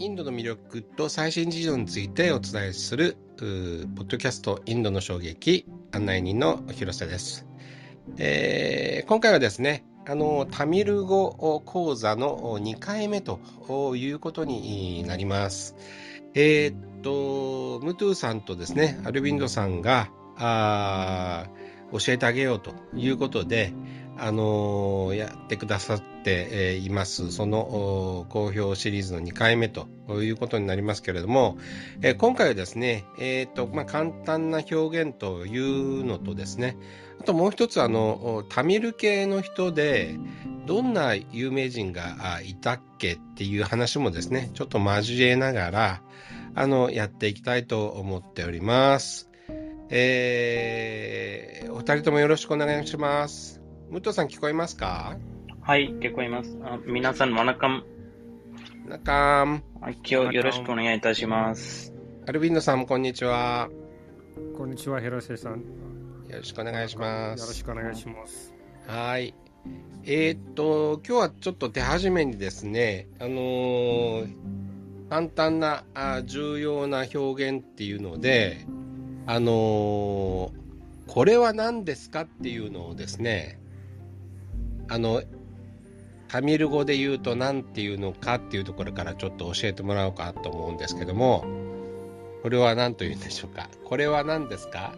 インドの魅力と最新事情についてお伝えするポッドキャストインドの衝撃案内人の広瀬です、えー、今回はですねあのタミル語講座の2回目ということになります。えー、っとムトゥさんとですねアルビンドさんがあ教えてあげようということで、あのー、やってくださっって、います。その好評シリーズの2回目ということになりますけれども、え、今回はですね、えっ、と、まあ、簡単な表現というのとですね、あともう一つ、あの、タミル系の人で、どんな有名人がいたっけっていう話もですね、ちょっと交えながら、あの、やっていきたいと思っております。えー、お二人ともよろしくお願いします。武藤さん聞こえますか？はい、聞こえます。あ皆さん、わなかん。なかん。今日よろしくお願いいたします。アルビンドさん、こんにちは。こんにちは、広瀬さん。よろしくお願いします。よろしくお願いします。はい。えー、っと、今日はちょっと手始めにですね、あのー、簡単なあ重要な表現っていうので、あのー、これは何ですかっていうのをですね、あの、タミル語で言うと何て言うのかっていうところからちょっと教えてもらおうかと思うんですけども、これは何と言うんでしょうか？これは何ですか？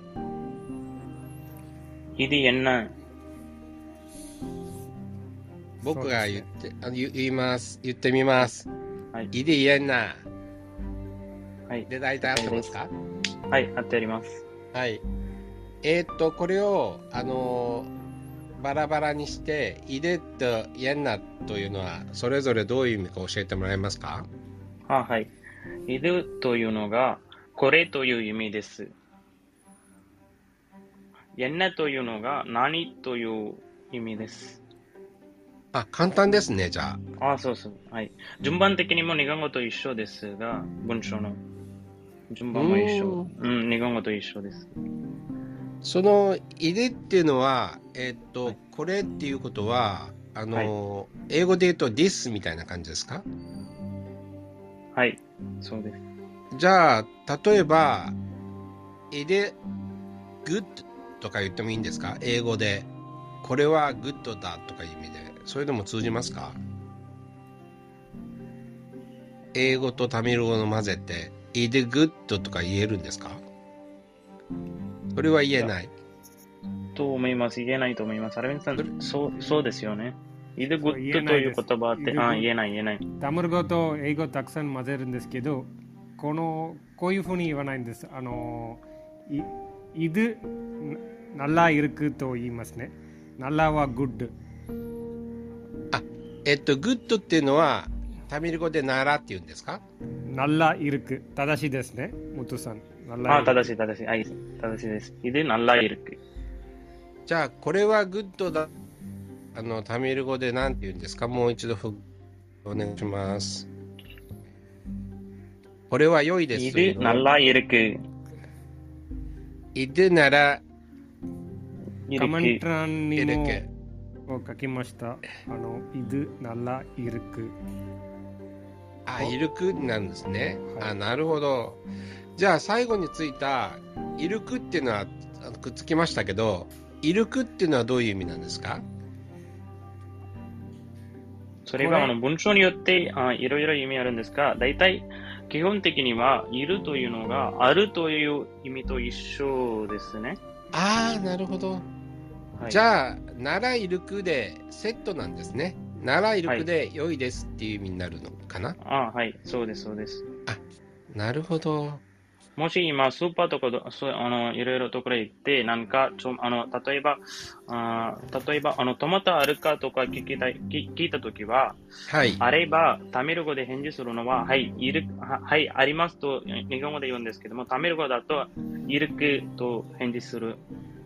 僕が言って、あ言言います。言ってみます。はい。イディエンナ。はい。で、大体合ってますか？はい、合っております。はい。えー、っと、これを、あのー、バラバラにして、イデとヤンナというのは、それぞれどういう意味か教えてもらえますか？あはい。イデというのが、これという意味です。ヤンナというのが、何という意味です。あ、簡単ですね、じゃあ。あ、そうそう。はい。順番的にも日本語と一緒ですが、文章の。順番も一緒。うん、日本語と一緒です。その入れっていうのは、えっ、と、はい、これっていうことは、あの、はい、英語で言うと this みたいな感じですか？はい、そうです。じゃあ、例えば、入れ good とか言ってもいいんですか？英語で。これは good だとかいう意味で。それでも通じますか？英語とタミル語の混ぜて、இது good とか言えるんですか？それは言えない。と思います。言えないと思います。アラビンさん、そうそうですよね。இது good という言葉って、あ言えない、言えない。タムル語と英語たくさん混ぜるんですけど、この、こういうふうに言わないんです。あの、い、இது、நல்லா இருக்கு と言いますね。நல்ல は good。あ、えっと、 good っていうのは、タミル語でநல்ல って言うんですか？நல்லா இருக்கு。正しいですね、ムトさん。あ、正しい、正しい。はい、正しいです。で、நல்லா இருக்கு。じゃあ、これは good だ。あの、タミル語で何て言うんですか？もう一度お願いします。これは良いです。いるならいるく。いるなら、カメントランにも書きました。あの、いるならいるく。あ、イルクなんですね。はい、あ、なるほど。じゃあ最後についたイルクっていうのはくっつきましたけど、イルクっていうのはどういう意味なんですか？それはあの文章によってあいろいろ意味あるんですが、大体基本的にはいるというのがあるという意味と一緒ですね。ああ、なるほど。はい、じゃあ、ならいるくでセットなんですね。ならいるくで良いですっていう意味になるのかな、はい、あはい、そうです、そうです。あ、なるほど。もし今、スーパーとかあのいろいろところ行って、なんかちょあの例えばあ、例えばあのトマトあるかとか聞きたい聞聞いたときは、はい、あれば、タミル語で返事するのは、はい、いるは、はい、ありますと日本語で言うんですけども、タミル語だと、いるくと返事する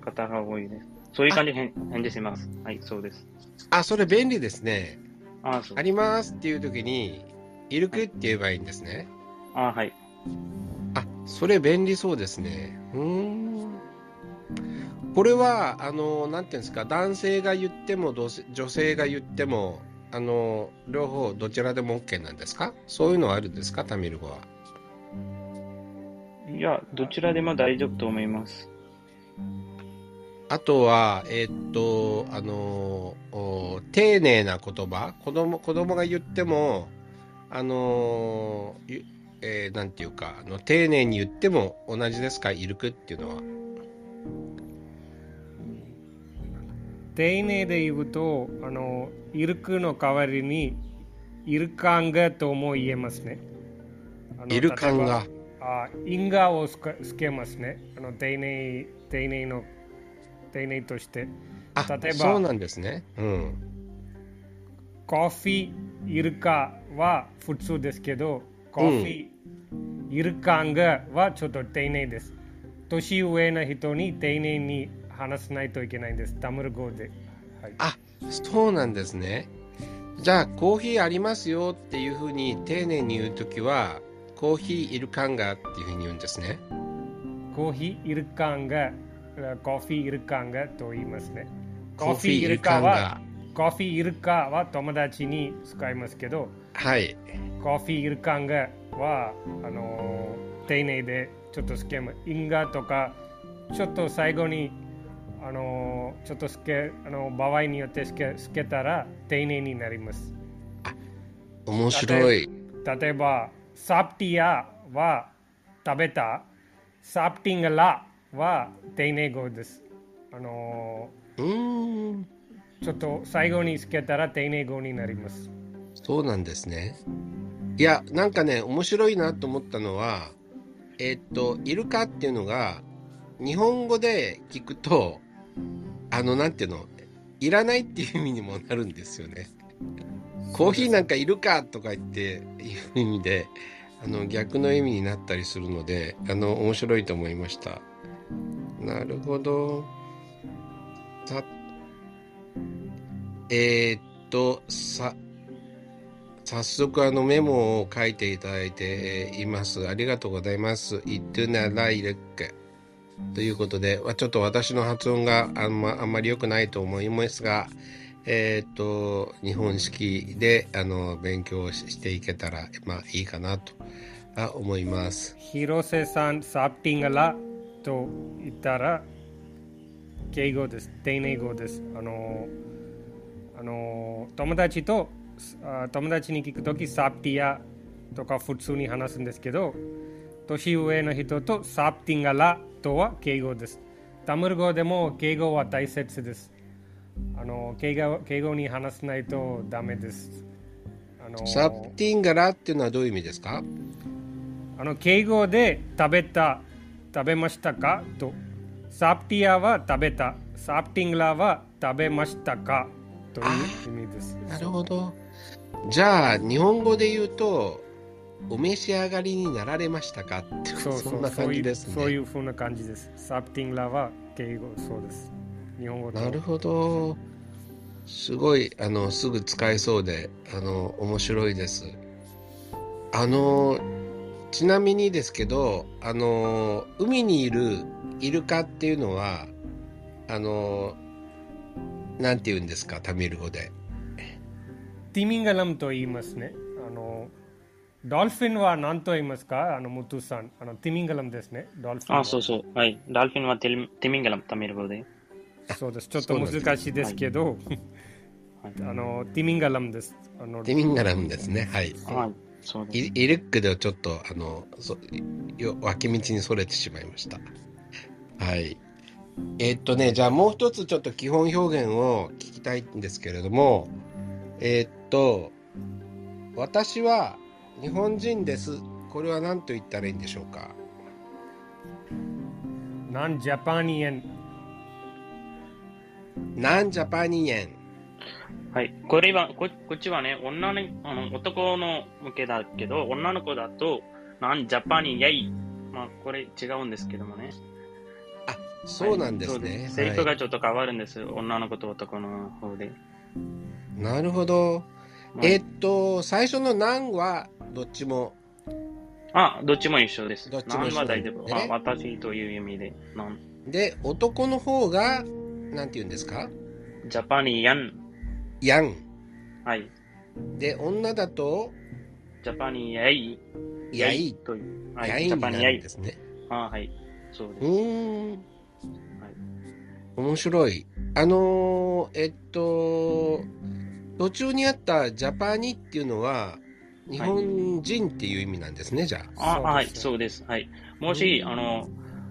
方が多いです。そういう感じで返事します。はい、そうです。あ、それ便利ですね。あありますっていう時に、いるくって言えばいいんですね。あはい。あ、それ便利そうですね。うん。これは、あの、なんていうんですか、男性が言っても、女性が言っても、あの、両方どちらでも OK なんですか？そういうのはあるんですか？タミル語は。いや、どちらでも大丈夫と思います。あとは、えー、っと、あの、丁寧な言葉、子供、子供が言っても、あの、えー、なんていうか、あの、丁寧に言っても同じですか、イルクっていうのは。丁寧で言うと、あの、イルクの代わりに、イルカンガとも言えますね。イルカンガ。あインガをつけますね。あの丁寧丁寧の丁寧として。例えば、そうなんですね。うん。コーヒー、イルカは普通ですけど、コーヒー、うん、イルカンガはちょっと丁寧です。年上の人に丁寧に話さないといけないんです。タムル語で。はい、あそうなんですね。じゃあ、コーヒーありますよっていうふうに丁寧に言うときは、コーヒーイルカンガっていうふうに言うんですね。コーヒーイルカンガ、コーヒーイルカンガと言いますね。コーヒーイルカは、コーヒーイルカは友達に使いますけど、はい。コーヒーイルカンガは、あの丁寧でちょっとスケム、インガとか、ちょっと最後に、あのちょっとスケ、あの場合によってスケスケたら丁寧になります。面白い。例えば、サプティアは食べた。サプティングラは丁寧語です。あのー、ちょっと最後につけたら丁寧語になります。そうなんですね。いや、なんかね、面白いなと思ったのは、えー、っと、イルカっていうのが、日本語で聞くと、あの、なんていうの、いらないっていう意味にもなるんですよね。コーヒーなんかいるかとか言っていう意味であの逆の意味になったりするのであの面白いと思いました。なるほど。さえー、っとさ早速あのメモを書いていただいています。ありがとうございます。イトゥナライレック。ということで、ちょっと私の発音があんまあんまり良くないと思いますが、えっ、ー、と、日本式で、あの、勉強していけたら、まあ、いいかなと思います。広瀬さん、サプティングラと言ったら、敬語です。丁寧語です。あの、あの、友達と、友達に聞くとき、サプティアとか普通に話すんですけど、年上の人とサプティングラとは敬語です。タムル語でも敬語は大切です。あの敬語敬語に話さないとダメです。あのサプティンガラっていうのはどういう意味ですか？あの敬語で食べた、食べましたか？と。サプティアは食べた、サプティングラは食べましたか？という意味です。なるほど。じゃあ、日本語で言うと、お召し上がりになられましたかってそうそんな感じですね。そういうふうな感じです。サプティングラは敬語、そうです。日本語なるほど。すごい、あの、すぐ使えそうで、あの、面白いです。あの、ちなみにですけど、あの、海にいるイルカっていうのは、あの、なんて言うんですか、タミル語で。ティミンガラムと言いますね。あの、ドルフィンは何と言いますか？あの、ムトゥさん。あの、ティミンガラムですね。ドルフィン。あ、そうそう。はい。ドルフィンはティミンガラム、タミル語で。そうです。ちょっと難しいですけど、あの、ティミンガラムです。あのティミンガラムですね。はい。はい。そうイイルックでちょっと、あの、そよ脇道にそれてしまいました。はい。えー、っとね、じゃあもう一つちょっと基本表現を聞きたいんですけれども、えー、っと、私は日本人です。これは何と言ったらいいんでしょうか？ナンジャパニエンなんジャパニエン。はい。これは、ここっちはね、女の、あの、男の向けだけど、女の子だと、なんジャパニエイ。まあ、これ違うんですけどもね。あ、そうなんですね。はい、セリフがちょっと変わるんです、はい、女の子と男の方で。なるほど。えー、っと、最初のなんは、どっちも。あ、どっちも一緒です。どっちも一緒、ね、は大丈夫。あ、私という意味で。で、男の方が、なんて言うんですか？ジャパニヤン。ヤン。はい。で、女だとジャパニヤイ。ヤイという。はい、ヤイになるんですね。あはい。そうです。うん。はい。面白い。あのー、えっと、途中にあったジャパニっていうのは、日本人っていう意味なんですね、はい、じゃあ。あはい、そうです。はい。もし、あの、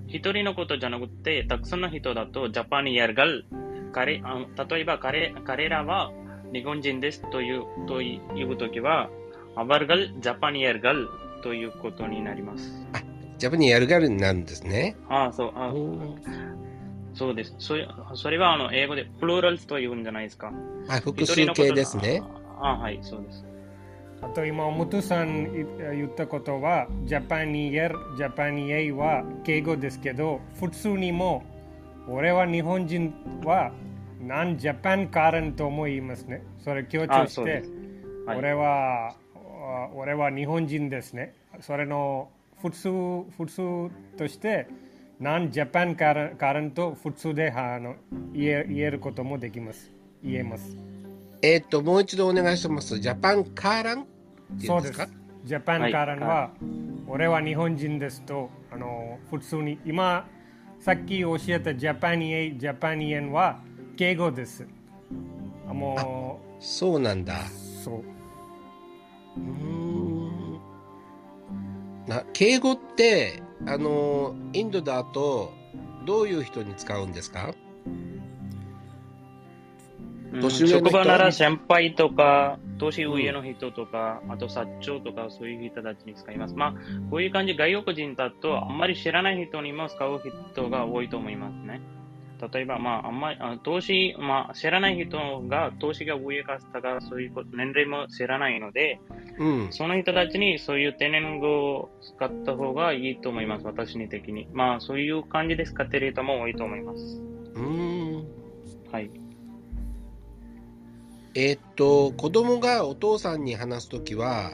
一人のことじゃなくて、たくさんの人だと、ジャパニヤルガル、彼あ例えば彼彼らは日本人ですというというときは、アバルガル、ジャパニヤルガルということになります。あ、ジャパニヤルガルになるんですね。あそう。あそうです。それそれはあの英語でプローラルというんじゃないですか。あ、複数形ですね。あはい、そうです。あと今、ムトさん言ったことは、ジャパニエル、ジャパニエイは敬語ですけど、普通にも、俺は日本人は、なんジャパンカレンとも言いますね。それ強調して、はい、俺は、俺は日本人ですね。それの普通普通として、なんジャパンカレンと普通であの言え言えることもできます。言えます。えっ、と、もう一度お願いします。ジャパンカーランそうです。ジャパンからは、はい、俺は日本人ですと、あの普通に、今、さっき教えたジャパニエ、ジャパニエンは敬語です。もう、そうなんだ。そう。うんな敬語ってあのインドだとどういう人に使うんですか？年上の人、職場なら先輩とか、年上の人とか、うん、あと社長とか、そういう人たちに使います。まあ、こういう感じ、外国人だと、あんまり知らない人にも使う人が多いと思いますね。例えば、まあ、あんまり、投資、まあ、知らない人が、投資が上か下か、そういう年齢も知らないので、うん、その人たちにそういう天然語を使った方がいいと思います、私に的に。まあ、そういう感じで使っている人も多いと思います。うん。はい。えー、っと、子供がお父さんに話すときは、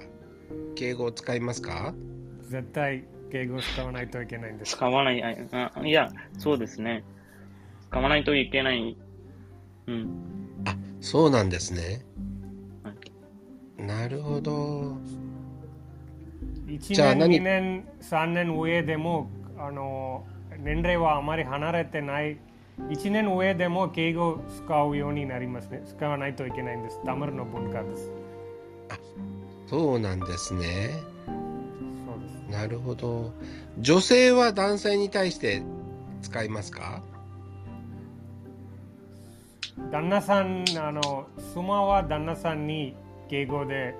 敬語を使いますか？絶対敬語を使わないといけないんです。使わない。あいや、そうですね。使わないといけない。うん。あ、そうなんですね。はい、なるほど。1年、2年、3年上でも、あの、年齢はあまり離れてない1年上でも敬語を使うようになりますね。使わないといけないんです。タムルの文化です。あそうなんですね。そうです。なるほど。女性は男性に対して使いますか？旦那さん、あの、妻は旦那さんに敬語で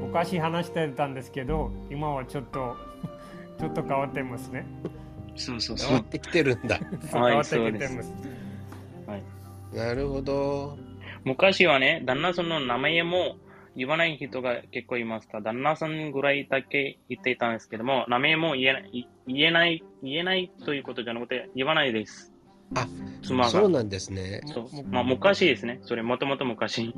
昔話してたんですけど、今はちょっと ちょっと変わってますね。そうそうそう。変わってきてるんだ。変わってきてます。はい。なるほど。昔はね、旦那さんの名前も言わない人が結構いました。旦那さんぐらいだけ言っていたんですけども、名前も言えない言えない言えないということじゃなくて、言わないです。あ、妻がそうなんですね。そうまあ、昔ですね。それ、もともと昔。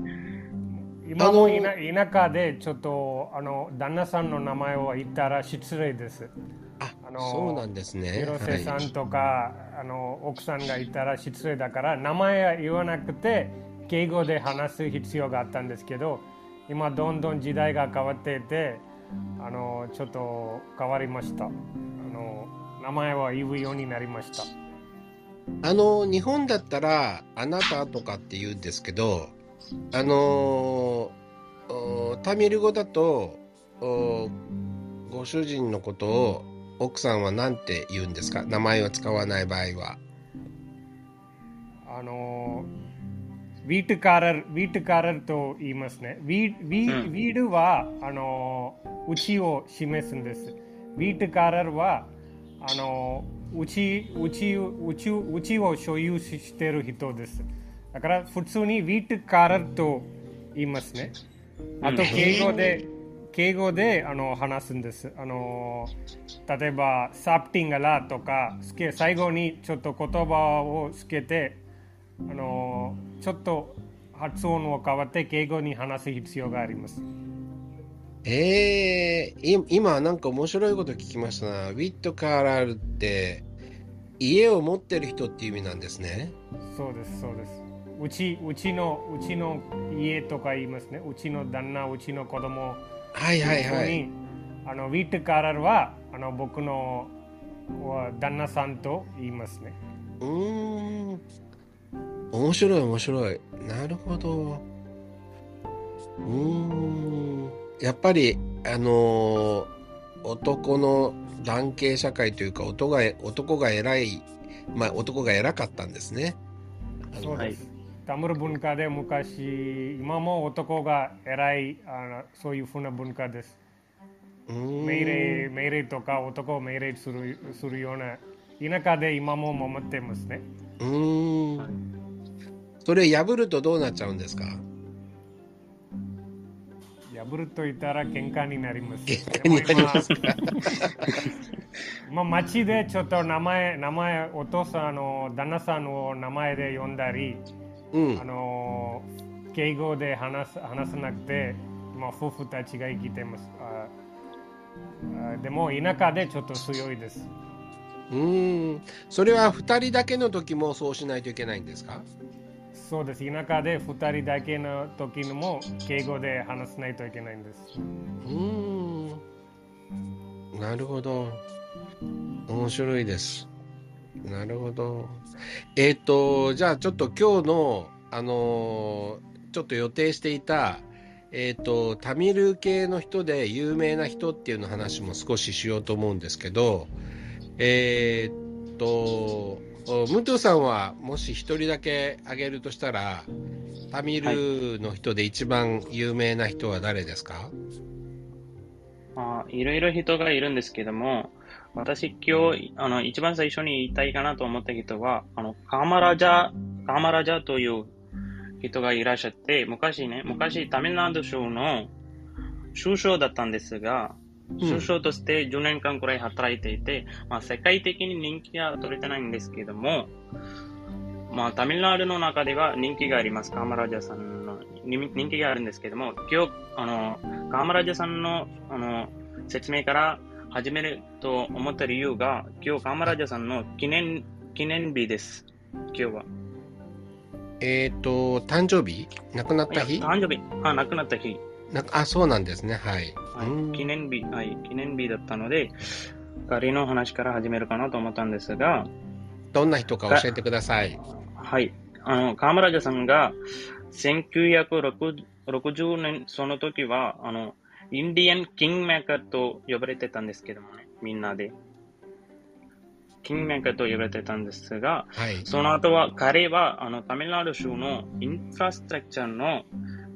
今も田舎でちょっとあの旦那さんの名前を言ったら失礼です。あのそうなんですね。広瀬さんとか、はい、あの奥さんがいたら失礼だから名前は言わなくて敬語で話す必要があったんですけど今どんどん時代が変わっていてあのちょっと変わりましたあの名前は言うようになりましたあの日本だったら「あなた」とかって言うんですけどあのタミル語だとご主人のことを奥さんは何て言うんですか？名前を使わない場合は。あのவீட்டுக்காரர்、வீட்டுக்காரர் と言いますね。ウィウィウィールは、あの、うちを示すんです。வீட்டுக்காரர் は、あの、うち、うち、うち、うちを所有している人です。だから普通にウィートカラーと言いますね。あと敬語で、敬語であの話すんです。あの例えば、サプティングラとか、最後にちょっと言葉をつけて、あのちょっと発音を変わって敬語に話す必要があります。えー、今なんか面白いこと聞きましたな。ウィットカーラルって家を持ってる人っていう意味なんですね。そうです、そうです。うちうちのうちの家とか言いますね。うちの旦那うちの子供。はいはいはい。あのウィットカラーはあの僕の旦那さんと言いますね。うん。面白い面白い。なるほど。うんやっぱりあの男の男系社会というか男が男が偉いまあ男が偉かったんですね。そうです、タムル文化で昔今も男が偉いあのそういうふうな文化です。命令命令とか男を命令するするような田舎で今も守ってますね。うん。それ破るとどうなっちゃうんですか？破ると言ったら喧嘩になります。まあ町でちょっと名前、名前、お父さんの旦那さんを名前で呼んだり、うん、あの敬語で話す話さなくて、まあ、夫婦たちが生きてます。ああでも田舎でちょっと強いです。うんそれは2人だけの時もそうしないといけないんですかそうです。田舎で2人だけの時にも敬語で話さないといけないんです。うん。なるほど。面白いです。なるほど。えっ、ー、と、じゃあちょっと今日の、あのー、ちょっと予定していた、えっ、ー、と、タミル系の人で有名な人っていうの話も少ししようと思うんですけど、えっと、ムトゥさんはもし一人だけ挙げるとしたら、タミルの人で一番有名な人は誰ですか、はい、あいろいろ人がいるんですけども、私今日、あの、一番最初に言いたいかなと思った人は、あの、カマラジャ、カマラジャという人がいらっしゃって、昔ね、昔タミルナド州の首相だったんですが、首相として10年間くらい働いていて、まあ、世界的に人気は取れてないんですけども、まあ、タミルナードの中では人気があります。カーマラジャさんの人気があるんですけども、今日、あの、カーマラジャさんの、あの、説明から始めると思った理由が、今日カーマラジャさんの記念、記念日です。今日は。えっ、ー、と、誕生日？亡くなった日？誕生日。あ、亡くなった日。なあ、そうなんですね。はい。はい、記念日、はい、記念日だったので、彼の話から始めるかなと思ったんですが、どんな人か教えてください。はい。あの、河村さんが、1960年、その時は、あの、インディアン・キングメーカーと呼ばれてたんですけどもね、みんなで。キングメーカーと呼ばれてたんですが、はい、その後は彼は、あの、タミルナド州のインフラストラクチャーの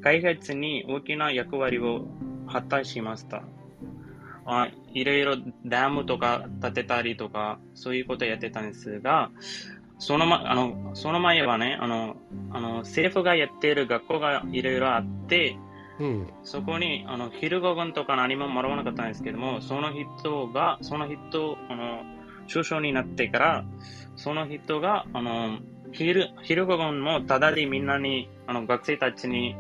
開発に大きな役割を果たしました。あいろいろダムとか建てたりとか、そういうことをやってたんですが、その,、ま、あのその前はねあのあの、政府がやっている学校がいろいろあって、うん、そこにあの昼ご飯とか何ももらわなかったんですけども、その人が、その人、あの首相になってから、その人があの昼昼ご飯もただでみんなに、あの学生たちに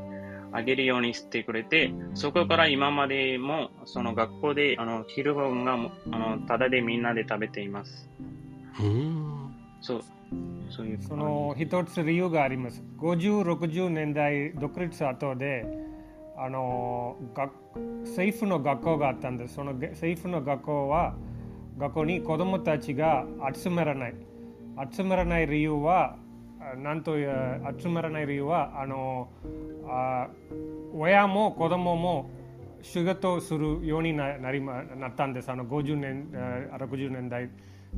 あげるようにしてくれて、そこから今までも、その学校で、あの、昼ご飯が、あの、ただでみんなで食べています。うん。そう。そういう。その、一つ理由があります。50、60年代、独立後で、あの、学政府の学校があったんです。その政府の学校は、学校に子供たちが集まらない。集まらない理由は、なんと集まらない理由はあのあ親も子供も仕事するようになりなったんです。あの50年60年代。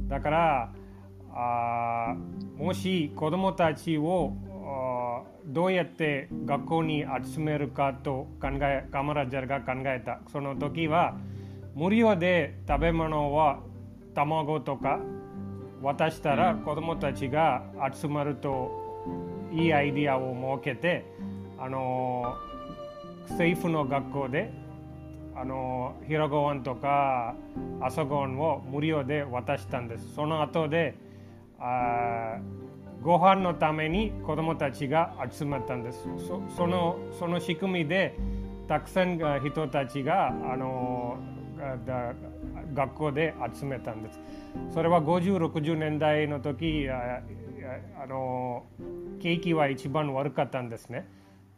だからあもし子供たちをどうやって学校に集めるかと考えカマラジャーが考えた。その時は無料で食べ物は卵とか渡したら子供たちが集まるといいアイディアを設けてあの政府の学校であの昼ご飯とか朝ご飯を無料で渡したんです。その後であご飯のために子供たちが集まったんです。そそのその仕組みでたくさん人たちがあの学校で集めたんですそれは50、60年代の時あの景気は一番悪かったんですね。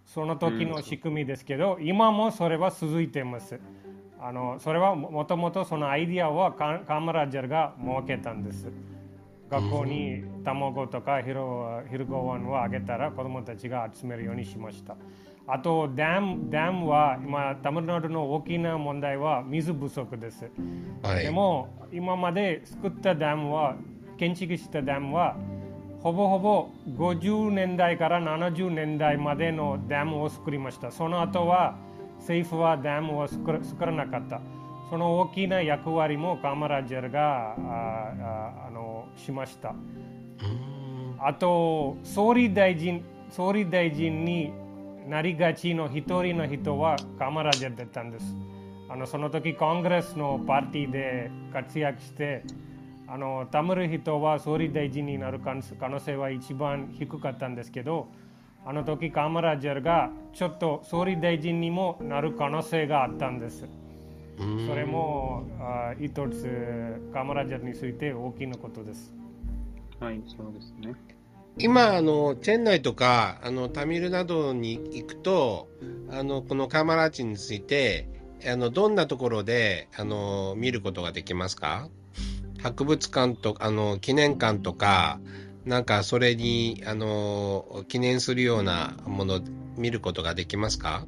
その時の仕組みですけど、今もそれは続いてます。あのそれはもともとそのアイディアはカマラジャーが設けたんです。学校に卵とか昼ご飯をあげたら子供たちが集めるようにしました。あとダム、ダムは今、タミルナドの大きな問題は水不足です。はい、でも、今まで作ったダムは、建築したダムは、ほぼほぼ50年代から70年代までのダムを作りました。その後は、政府はダムを作らなかった。その大きな役割もカマラジャーがああのしました。あと、総理大臣総理大臣になりがちの一人の人はカマラジャだったんです。あのその時コングレスのパーティーで活躍してあのタムル人は総理大臣になる可能性は一番低かったんですけどあの時カマラジャーがちょっと総理大臣にもなる可能性があったんです。それもあ一つカマラジャーについて大きなことです。はい、そうですね。今、あの、チェン内とか、あの、タミルなどに行くと、あの、このカーマラーチについて、あの、どんなところで、あの、見ることができますか？博物館と、あの、記念館とか、なんかそれに、あの、記念するようなもの、見ることができますか？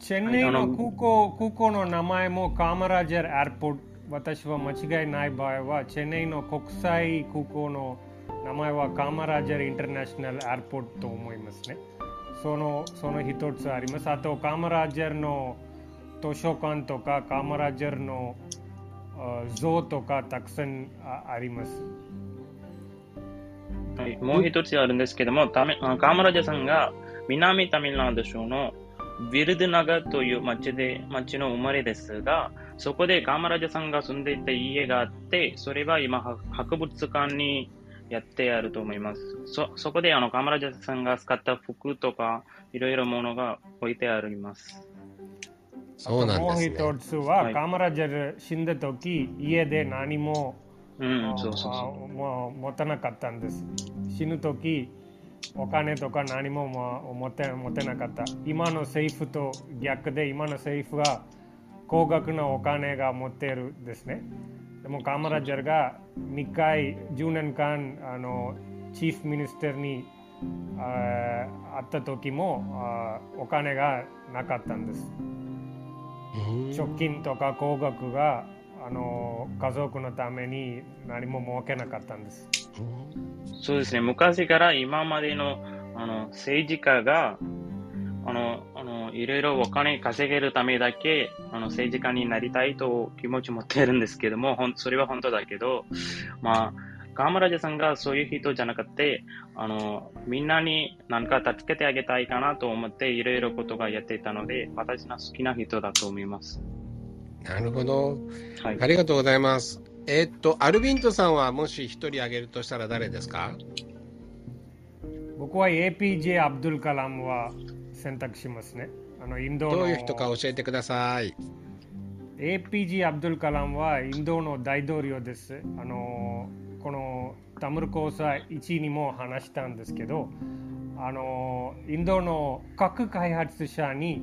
チェンネイの空港空港の名前もカーマラジャーエアポート、私は間違いない場合は、チェンネイの国際空港の名前はカマラジャインターナショナルエアポートと思いますね。そのその一つあります。あと、カマラジャの図書館とか、カマラジャーの像とかたくさんあります。はい、もう一つあるんですけども、カマラジャさんが南タミルナード州のヴィルドナガという町で町の生まれですが、そこでカマラジャさんが住んでいた家があって、それは今博物館にやってあると思います。そ、そこであの、カマラジャさんが使った服とか、いろいろものが置いてあります。そうなんですね。もう一つは、はい、カマラジャ死んだ時、家で何も、うん、そうそうそう。もう持たなかったんです。死ぬ時、お金とか何も持て持てなかった。今の政府と逆で、今の政府は高額なお金が持っているですね。でもカマラジャーが2回10年間あのチーフミニスターにあ会った時もあお金がなかったんです。貯金とか高額があの家族のために何も設けなかったんです。そうですね、昔から今までのあの政治家がいろいろお金稼げるためだけ、あの、政治家になりたいと気持ち持ってるんですけども、ほん、それは本当だけど、まあ、河村ジさんがそういう人じゃなくて、あの、みんなに何か助けてあげたいかなと思って、いろいろことがやっていたので、私の好きな人だと思います。なるほど。はい。ありがとうございます。えー、っと、アルビントさんはもし一人挙げるとしたら誰ですか？僕は APJ アブドゥルカラムは選択しますね。あのインドどういう人か教えてください。APG アブドゥル・カラムはインドの大統領です。あのこのタムル交際1にも話したんですけど、あのインドの核開発者に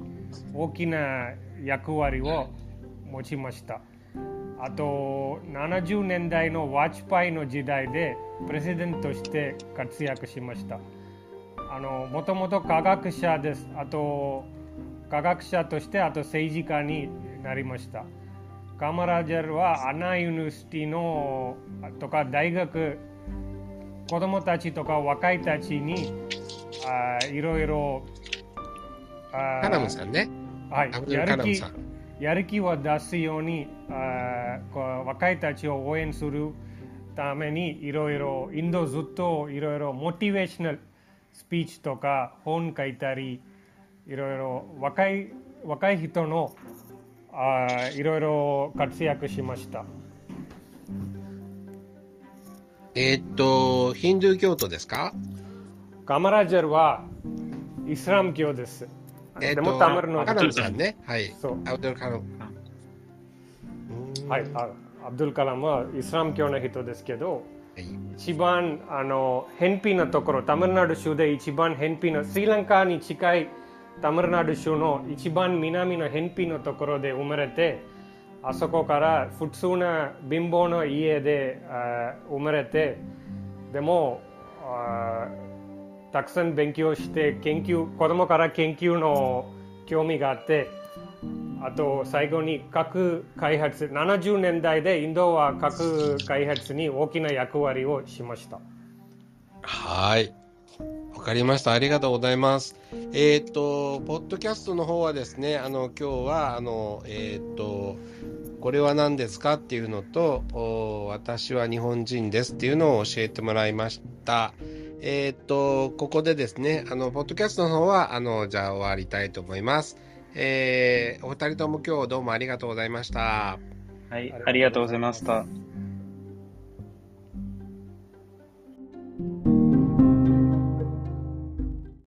大きな役割を持ちました。あと70年代のワッチパイの時代でプレゼデントとして活躍しました。あのもともと科学者です。あと科学者としてあと政治家になりました。カマラジャルはアナユニバーシティのとか大学子供たちとか若いたちにあいろいろカラムさんね。はい、やる気やる気を出すようにあ若いたちを応援するためにいろいろインドずっといろいろモチベーショナルスピーチとか本書いたりいろいろ若い若い人のあいろいろ活躍しましたえー、っとヒンドゥー教徒ですか？カマラジャルはイスラム教です。えー、でもタムルのカラムさんね。はい。そう。アブドルカラム。はい。アブドルカラムはイスラム教の人ですけど、一番あの偏僻なところ、タミルナド州で一番偏僻な、スリランカに近いタミルナド州の一番南の偏僻なところで生まれて、あそこから普通な貧乏の家で生まれて、でもたくさん勉強して研究、子供から研究の興味があって、あと最後に核開発、70年代でインドは核開発に大きな役割をしました。はい。わかりました。ありがとうございます。えっ、ー、と、ポッドキャストの方はですね、あの、今日は、あの、えっ、ー、と、これは何ですかっていうのと、私は日本人ですっていうのを教えてもらいました。えっ、ー、と、ここでですね、あの、ポッドキャストの方は、あの、じゃあ終わりたいと思います。えー、お二人とも今日どうもありがとうございました。はい、ありがとうございました。